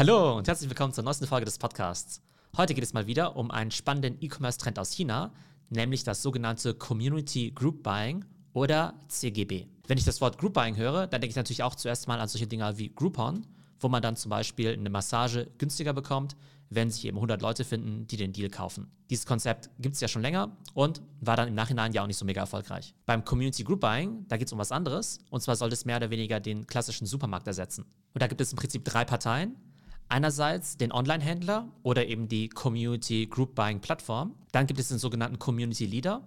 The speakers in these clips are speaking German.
Hallo und herzlich willkommen zur neuesten Folge des Podcasts. Heute geht es mal wieder um einen spannenden E-Commerce-Trend aus China, nämlich das sogenannte Community Group Buying oder CGB. Wenn ich das Wort Group Buying höre, dann denke ich natürlich auch zuerst mal an solche Dinge wie Groupon, wo man dann zum Beispiel eine Massage günstiger bekommt, wenn sich eben 100 Leute finden, die den Deal kaufen. Dieses Konzept gibt es ja schon länger und war dann im Nachhinein ja auch nicht so mega erfolgreich. Beim Community Group Buying, da geht es um was anderes und zwar soll es mehr oder weniger den klassischen Supermarkt ersetzen. Und da gibt es im Prinzip drei Parteien. Einerseits den Online-Händler oder eben die Community Group Buying Plattform. Dann gibt es den sogenannten Community Leader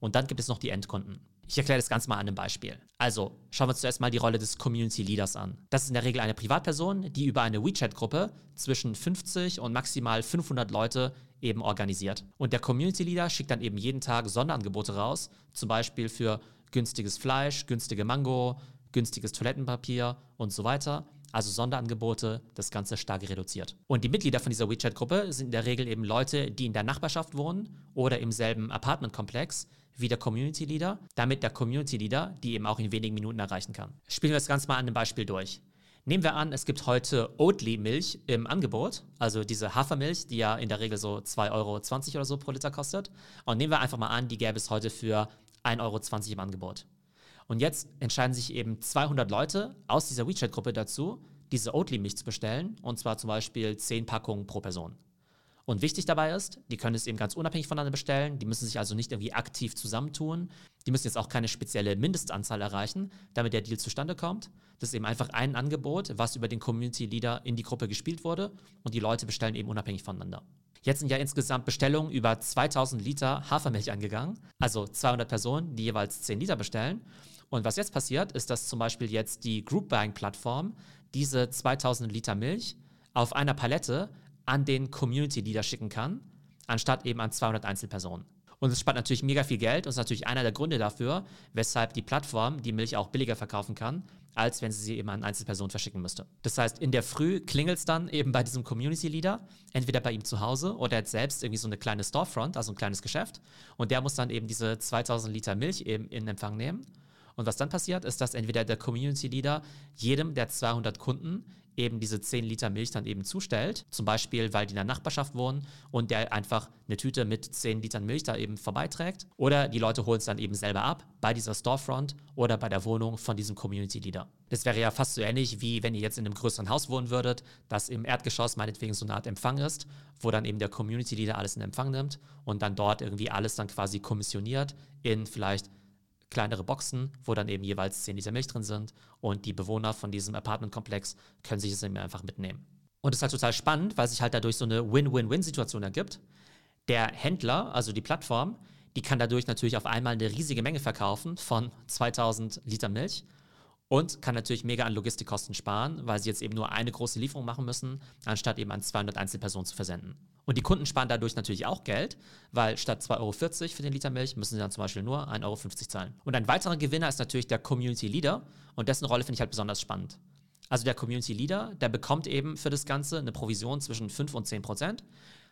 und dann gibt es noch die Endkunden. Ich erkläre das Ganze mal an einem Beispiel. Also, schauen wir uns zuerst mal die Rolle des Community Leaders an. Das ist in der Regel eine Privatperson, die über eine WeChat-Gruppe zwischen 50 und maximal 500 Leute eben organisiert. Und der Community Leader schickt dann eben jeden Tag Sonderangebote raus, zum Beispiel für günstiges Fleisch, günstige Mango, günstiges Toilettenpapier und so weiter. Also Sonderangebote, das Ganze stark reduziert. Und die Mitglieder von dieser WeChat-Gruppe sind in der Regel eben Leute, die in der Nachbarschaft wohnen oder im selben Apartmentkomplex wie der Community Leader, damit der Community Leader die eben auch in wenigen Minuten erreichen kann. Spielen wir das Ganze mal an einem Beispiel durch. Nehmen wir an, es gibt heute Oatly-Milch im Angebot, also diese Hafermilch, die ja in der Regel so 2,20 Euro oder so pro Liter kostet. Und nehmen wir einfach mal an, die gäbe es heute für 1,20 Euro im Angebot. Und jetzt entscheiden sich eben 200 Leute aus dieser WeChat-Gruppe dazu, diese Oatly-Milch zu bestellen, und zwar zum Beispiel 10 Packungen pro Person. Und wichtig dabei ist, die können es eben ganz unabhängig voneinander bestellen. Die müssen sich also nicht irgendwie aktiv zusammentun. Die müssen jetzt auch keine spezielle Mindestanzahl erreichen, damit der Deal zustande kommt. Das ist eben einfach ein Angebot, was über den Community Leader in die Gruppe gespielt wurde und die Leute bestellen eben unabhängig voneinander. Jetzt sind ja insgesamt Bestellungen über 2000 Liter Hafermilch angegangen, also 200 Personen, die jeweils 10 Liter bestellen. Und was jetzt passiert, ist, dass zum Beispiel jetzt die Group Buying Plattform diese 2000 Liter Milch auf einer Palette an den Community Leader schicken kann, anstatt eben an 200 Einzelpersonen. Und es spart natürlich mega viel Geld und ist natürlich einer der Gründe dafür, weshalb die Plattform die Milch auch billiger verkaufen kann, als wenn sie sie eben an Einzelpersonen verschicken müsste. Das heißt, in der Früh klingelt es dann eben bei diesem Community Leader, entweder bei ihm zu Hause oder er hat selbst irgendwie so eine kleine Storefront, also ein kleines Geschäft. Und der muss dann eben diese 2000 Liter Milch eben in Empfang nehmen. Und was dann passiert, ist, dass entweder der Community Leader jedem der 200 Kunden eben diese 10 Liter Milch dann eben zustellt. Zum Beispiel, weil die in der Nachbarschaft wohnen und der einfach eine Tüte mit 10 Litern Milch da eben vorbeiträgt. Oder die Leute holen es dann eben selber ab bei dieser Storefront oder bei der Wohnung von diesem Community Leader. Das wäre ja fast so ähnlich, wie wenn ihr jetzt in einem größeren Haus wohnen würdet, das im Erdgeschoss meinetwegen so eine Art Empfang ist, wo dann eben der Community Leader alles in Empfang nimmt und dann dort irgendwie alles dann quasi kommissioniert in vielleicht kleinere Boxen, wo dann eben jeweils 10 Liter Milch drin sind und die Bewohner von diesem Apartmentkomplex können sich das eben einfach mitnehmen. Und es ist halt total spannend, weil sich halt dadurch so eine Win-Win-Win-Situation ergibt. Der Händler, also die Plattform, die kann dadurch natürlich auf einmal eine riesige Menge verkaufen von 2000 Liter Milch und kann natürlich mega an Logistikkosten sparen, weil sie jetzt eben nur eine große Lieferung machen müssen, anstatt eben an 200 Einzelpersonen zu versenden. Und die Kunden sparen dadurch natürlich auch Geld, weil statt 2,40 Euro für den Liter Milch müssen sie dann zum Beispiel nur 1,50 Euro zahlen. Und ein weiterer Gewinner ist natürlich der Community Leader und dessen Rolle finde ich halt besonders spannend. Also der Community Leader, der bekommt eben für das Ganze eine Provision zwischen 5 und 10 Prozent.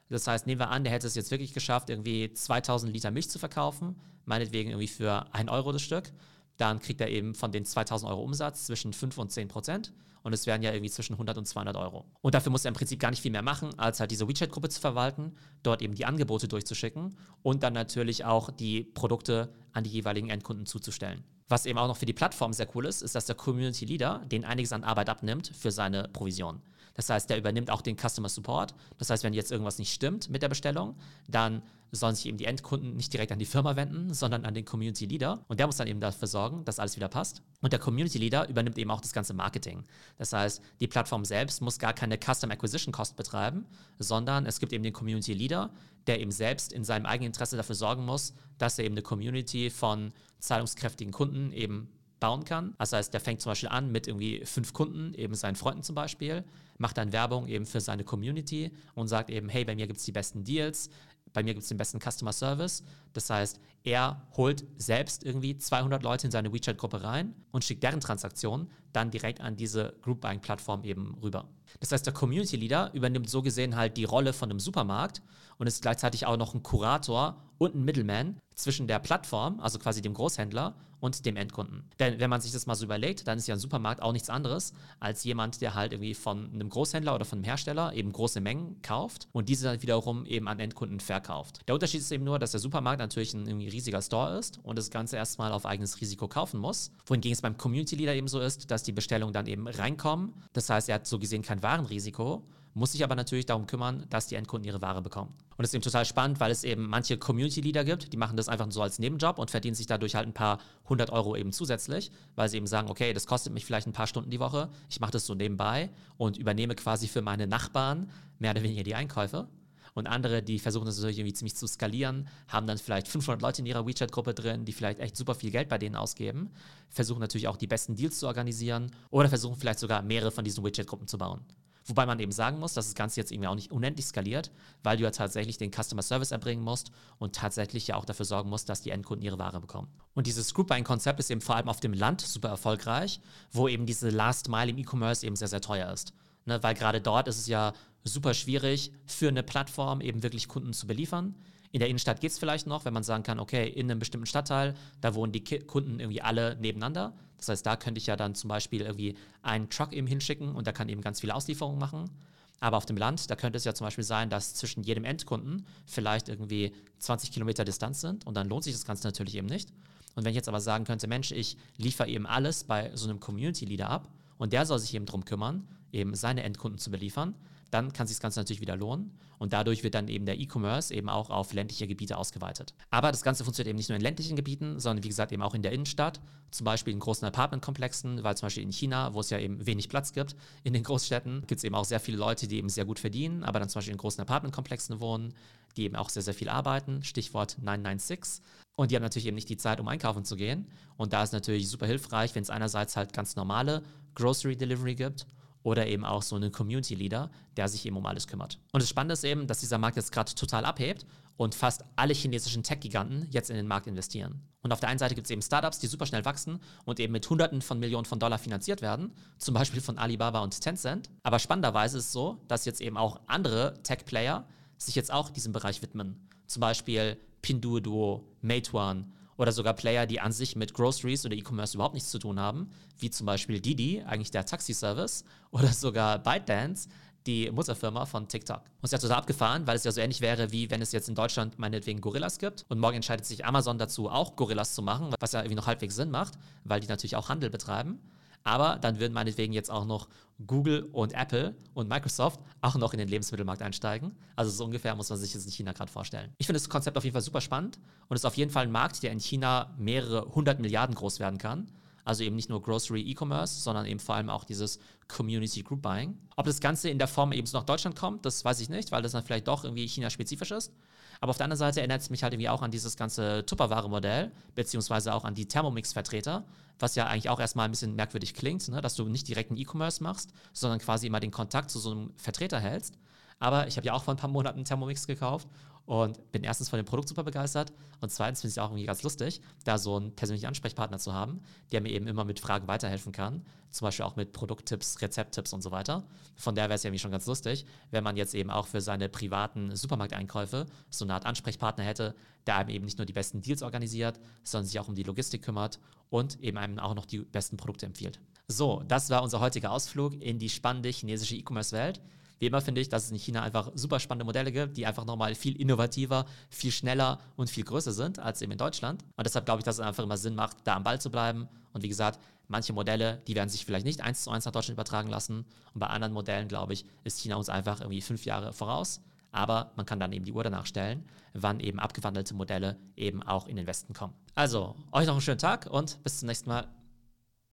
Das heißt, nehmen wir an, der hätte es jetzt wirklich geschafft, irgendwie 2000 Liter Milch zu verkaufen, meinetwegen irgendwie für 1 Euro das Stück dann kriegt er eben von den 2000 Euro Umsatz zwischen 5 und 10 Prozent. Und es wären ja irgendwie zwischen 100 und 200 Euro. Und dafür muss er im Prinzip gar nicht viel mehr machen, als halt diese WeChat-Gruppe zu verwalten, dort eben die Angebote durchzuschicken und dann natürlich auch die Produkte an die jeweiligen Endkunden zuzustellen. Was eben auch noch für die Plattform sehr cool ist, ist, dass der Community Leader den einiges an Arbeit abnimmt für seine Provision. Das heißt, der übernimmt auch den Customer Support. Das heißt, wenn jetzt irgendwas nicht stimmt mit der Bestellung, dann sollen sich eben die Endkunden nicht direkt an die Firma wenden, sondern an den Community Leader. Und der muss dann eben dafür sorgen, dass alles wieder passt. Und der Community Leader übernimmt eben auch das ganze Marketing. Das heißt, die Plattform selbst muss gar keine Custom Acquisition Cost betreiben, sondern es gibt eben den Community Leader, der eben selbst in seinem eigenen Interesse dafür sorgen muss, dass er eben eine Community von zahlungskräftigen Kunden eben bauen kann. Das heißt, der fängt zum Beispiel an mit irgendwie fünf Kunden, eben seinen Freunden zum Beispiel, macht dann Werbung eben für seine Community und sagt eben, hey, bei mir gibt es die besten Deals, bei mir gibt es den besten Customer Service. Das heißt, er holt selbst irgendwie 200 Leute in seine WeChat-Gruppe rein und schickt deren Transaktionen dann direkt an diese Group Buying-Plattform eben rüber. Das heißt, der Community Leader übernimmt so gesehen halt die Rolle von einem Supermarkt und ist gleichzeitig auch noch ein Kurator und ein Middleman zwischen der Plattform, also quasi dem Großhändler, und dem Endkunden. Denn wenn man sich das mal so überlegt, dann ist ja ein Supermarkt auch nichts anderes als jemand, der halt irgendwie von einem Großhändler oder von einem Hersteller eben große Mengen kauft und diese dann wiederum eben an Endkunden verkauft. Der Unterschied ist eben nur, dass der Supermarkt natürlich ein irgendwie riesiger Store ist und das Ganze erstmal auf eigenes Risiko kaufen muss. Wohingegen es beim Community Leader eben so ist, dass die Bestellungen dann eben reinkommen. Das heißt, er hat so gesehen kein Warenrisiko muss sich aber natürlich darum kümmern, dass die Endkunden ihre Ware bekommen. Und das ist eben total spannend, weil es eben manche Community-Leader gibt, die machen das einfach so als Nebenjob und verdienen sich dadurch halt ein paar hundert Euro eben zusätzlich, weil sie eben sagen, okay, das kostet mich vielleicht ein paar Stunden die Woche, ich mache das so nebenbei und übernehme quasi für meine Nachbarn mehr oder weniger die Einkäufe. Und andere, die versuchen das natürlich irgendwie ziemlich zu skalieren, haben dann vielleicht 500 Leute in ihrer WeChat-Gruppe drin, die vielleicht echt super viel Geld bei denen ausgeben, versuchen natürlich auch die besten Deals zu organisieren oder versuchen vielleicht sogar mehrere von diesen WeChat-Gruppen zu bauen. Wobei man eben sagen muss, dass das Ganze jetzt irgendwie auch nicht unendlich skaliert, weil du ja tatsächlich den Customer Service erbringen musst und tatsächlich ja auch dafür sorgen musst, dass die Endkunden ihre Ware bekommen. Und dieses Group Buying Konzept ist eben vor allem auf dem Land super erfolgreich, wo eben diese Last Mile im E-Commerce eben sehr, sehr teuer ist. Ne, weil gerade dort ist es ja super schwierig für eine Plattform eben wirklich Kunden zu beliefern. In der Innenstadt geht es vielleicht noch, wenn man sagen kann, okay, in einem bestimmten Stadtteil, da wohnen die Kunden irgendwie alle nebeneinander. Das heißt, da könnte ich ja dann zum Beispiel irgendwie einen Truck eben hinschicken und der kann eben ganz viele Auslieferungen machen. Aber auf dem Land, da könnte es ja zum Beispiel sein, dass zwischen jedem Endkunden vielleicht irgendwie 20 Kilometer Distanz sind und dann lohnt sich das Ganze natürlich eben nicht. Und wenn ich jetzt aber sagen könnte, Mensch, ich liefere eben alles bei so einem Community Leader ab und der soll sich eben darum kümmern, eben seine Endkunden zu beliefern, dann kann sich das Ganze natürlich wieder lohnen und dadurch wird dann eben der E-Commerce eben auch auf ländliche Gebiete ausgeweitet. Aber das Ganze funktioniert eben nicht nur in ländlichen Gebieten, sondern wie gesagt eben auch in der Innenstadt, zum Beispiel in großen Apartmentkomplexen, weil zum Beispiel in China, wo es ja eben wenig Platz gibt in den Großstädten, gibt es eben auch sehr viele Leute, die eben sehr gut verdienen, aber dann zum Beispiel in großen Apartmentkomplexen wohnen, die eben auch sehr, sehr viel arbeiten, Stichwort 996. Und die haben natürlich eben nicht die Zeit, um einkaufen zu gehen. Und da ist natürlich super hilfreich, wenn es einerseits halt ganz normale Grocery Delivery gibt oder eben auch so einen Community Leader, der sich eben um alles kümmert. Und das Spannende ist eben, dass dieser Markt jetzt gerade total abhebt und fast alle chinesischen Tech-Giganten jetzt in den Markt investieren. Und auf der einen Seite gibt es eben Startups, die super schnell wachsen und eben mit Hunderten von Millionen von Dollar finanziert werden, zum Beispiel von Alibaba und Tencent. Aber spannenderweise ist es so, dass jetzt eben auch andere Tech-Player sich jetzt auch diesem Bereich widmen. Zum Beispiel Pinduoduo, Meituan oder sogar Player, die an sich mit Groceries oder E-Commerce überhaupt nichts zu tun haben, wie zum Beispiel Didi, eigentlich der Taxi-Service, oder sogar ByteDance, die Mutterfirma von TikTok. Und es ist ja total abgefahren, weil es ja so ähnlich wäre, wie wenn es jetzt in Deutschland meinetwegen Gorillas gibt und morgen entscheidet sich Amazon dazu, auch Gorillas zu machen, was ja irgendwie noch halbwegs Sinn macht, weil die natürlich auch Handel betreiben. Aber dann würden meinetwegen jetzt auch noch Google und Apple und Microsoft auch noch in den Lebensmittelmarkt einsteigen. Also so ungefähr muss man sich das in China gerade vorstellen. Ich finde das Konzept auf jeden Fall super spannend und ist auf jeden Fall ein Markt, der in China mehrere hundert Milliarden groß werden kann. Also eben nicht nur Grocery E-Commerce, sondern eben vor allem auch dieses Community Group Buying. Ob das Ganze in der Form eben so nach Deutschland kommt, das weiß ich nicht, weil das dann vielleicht doch irgendwie China-spezifisch ist. Aber auf der anderen Seite erinnert es mich halt irgendwie auch an dieses ganze Tupperware-Modell, beziehungsweise auch an die Thermomix-Vertreter, was ja eigentlich auch erstmal ein bisschen merkwürdig klingt, ne? dass du nicht direkt einen E-Commerce machst, sondern quasi immer den Kontakt zu so einem Vertreter hältst. Aber ich habe ja auch vor ein paar Monaten Thermomix gekauft und bin erstens von dem Produkt super begeistert und zweitens finde ich es auch irgendwie ganz lustig, da so einen persönlichen Ansprechpartner zu haben, der mir eben immer mit Fragen weiterhelfen kann. Zum Beispiel auch mit Produkttipps, Rezepttipps und so weiter. Von daher wäre es ja irgendwie schon ganz lustig, wenn man jetzt eben auch für seine privaten Supermarkteinkäufe so eine Art Ansprechpartner hätte, der einem eben nicht nur die besten Deals organisiert, sondern sich auch um die Logistik kümmert und eben einem auch noch die besten Produkte empfiehlt. So, das war unser heutiger Ausflug in die spannende chinesische E-Commerce-Welt. Wie immer finde ich, dass es in China einfach super spannende Modelle gibt, die einfach nochmal viel innovativer, viel schneller und viel größer sind als eben in Deutschland. Und deshalb glaube ich, dass es einfach immer Sinn macht, da am Ball zu bleiben. Und wie gesagt, manche Modelle, die werden sich vielleicht nicht eins zu eins nach Deutschland übertragen lassen. Und bei anderen Modellen, glaube ich, ist China uns einfach irgendwie fünf Jahre voraus. Aber man kann dann eben die Uhr danach stellen, wann eben abgewandelte Modelle eben auch in den Westen kommen. Also, euch noch einen schönen Tag und bis zum nächsten Mal.